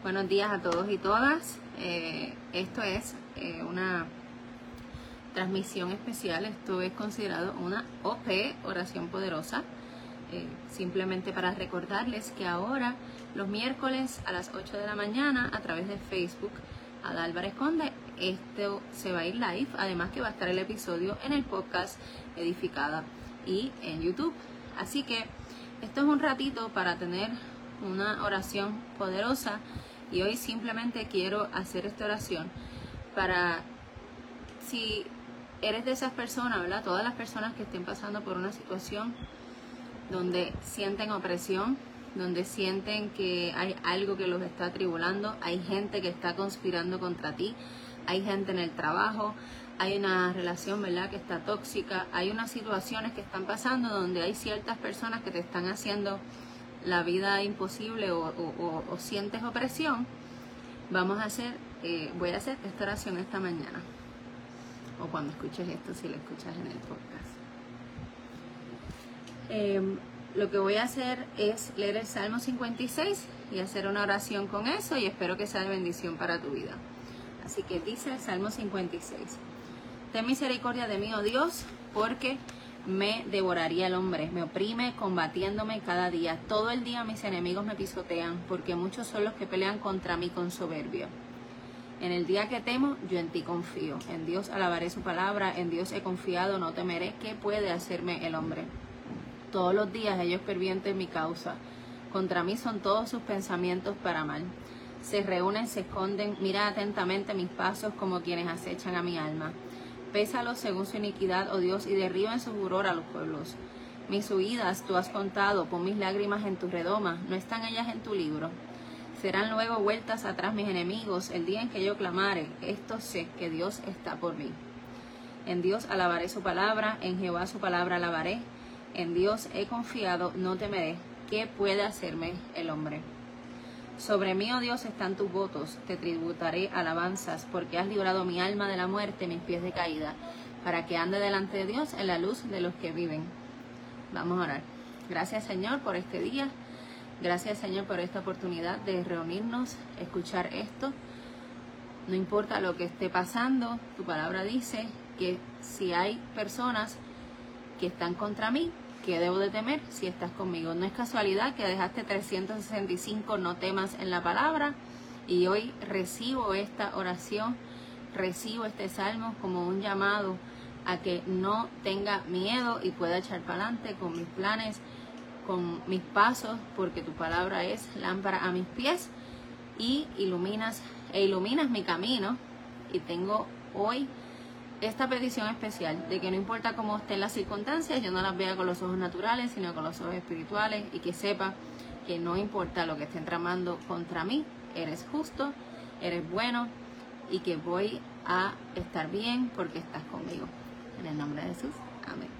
Buenos días a todos y todas. Eh, esto es eh, una transmisión especial. Esto es considerado una OP, oración poderosa. Eh, simplemente para recordarles que ahora, los miércoles a las 8 de la mañana, a través de Facebook, a Álvarez Conde, esto se va a ir live. Además que va a estar el episodio en el podcast Edificada y en YouTube. Así que esto es un ratito para tener una oración poderosa y hoy simplemente quiero hacer esta oración para si eres de esas personas, ¿verdad? Todas las personas que estén pasando por una situación donde sienten opresión, donde sienten que hay algo que los está atribulando, hay gente que está conspirando contra ti, hay gente en el trabajo, hay una relación, ¿verdad?, que está tóxica, hay unas situaciones que están pasando donde hay ciertas personas que te están haciendo la vida imposible o, sientes opresión, vamos a hacer, eh, voy a hacer esta oración esta mañana. O cuando escuches esto, si lo escuchas en el podcast. Em, lo que voy a hacer es leer el Salmo 56 y hacer una oración con eso y espero que sea de bendición para tu vida. Así que dice el Salmo 56. Ten misericordia de mí, oh Dios, porque me devoraría el hombre, me oprime combatiéndome cada día. Todo el día mis enemigos me pisotean, porque muchos son los que pelean contra mí con soberbia. En el día que temo, yo en ti confío. En Dios alabaré su palabra, en Dios he confiado, no temeré. ¿Qué puede hacerme el hombre? Todos los días ellos pervienten mi causa. Contra mí son todos sus pensamientos para mal. Se reúnen, se esconden, mira atentamente mis pasos como quienes acechan a mi alma. Pésalos según su iniquidad, oh Dios, y derriba en su furor a los pueblos. Mis huidas tú has contado, pon mis lágrimas en tu redoma, no están ellas en tu libro. Serán luego vueltas atrás mis enemigos el día en que yo clamare, esto sé que Dios está por mí. En Dios alabaré su palabra, en Jehová su palabra alabaré, en Dios he confiado, no temeré. ¿Qué puede hacerme el hombre? Sobre mí, oh Dios, están tus votos, te tributaré alabanzas, porque has librado mi alma de la muerte, mis pies de caída, para que ande delante de Dios en la luz de los que viven. Vamos a orar. Gracias Señor por este día. Gracias Señor por esta oportunidad de reunirnos, escuchar esto. No importa lo que esté pasando, tu palabra dice que si hay personas que están contra mí, ¿Qué debo de temer si estás conmigo? No es casualidad que dejaste 365 no temas en la palabra y hoy recibo esta oración, recibo este salmo como un llamado a que no tenga miedo y pueda echar para adelante con mis planes, con mis pasos, porque tu palabra es lámpara a mis pies y iluminas e iluminas mi camino y tengo hoy esta petición especial de que no importa cómo estén las circunstancias, yo no las vea con los ojos naturales, sino con los ojos espirituales y que sepa que no importa lo que estén tramando contra mí, eres justo, eres bueno y que voy a estar bien porque estás conmigo. En el nombre de Jesús, amén.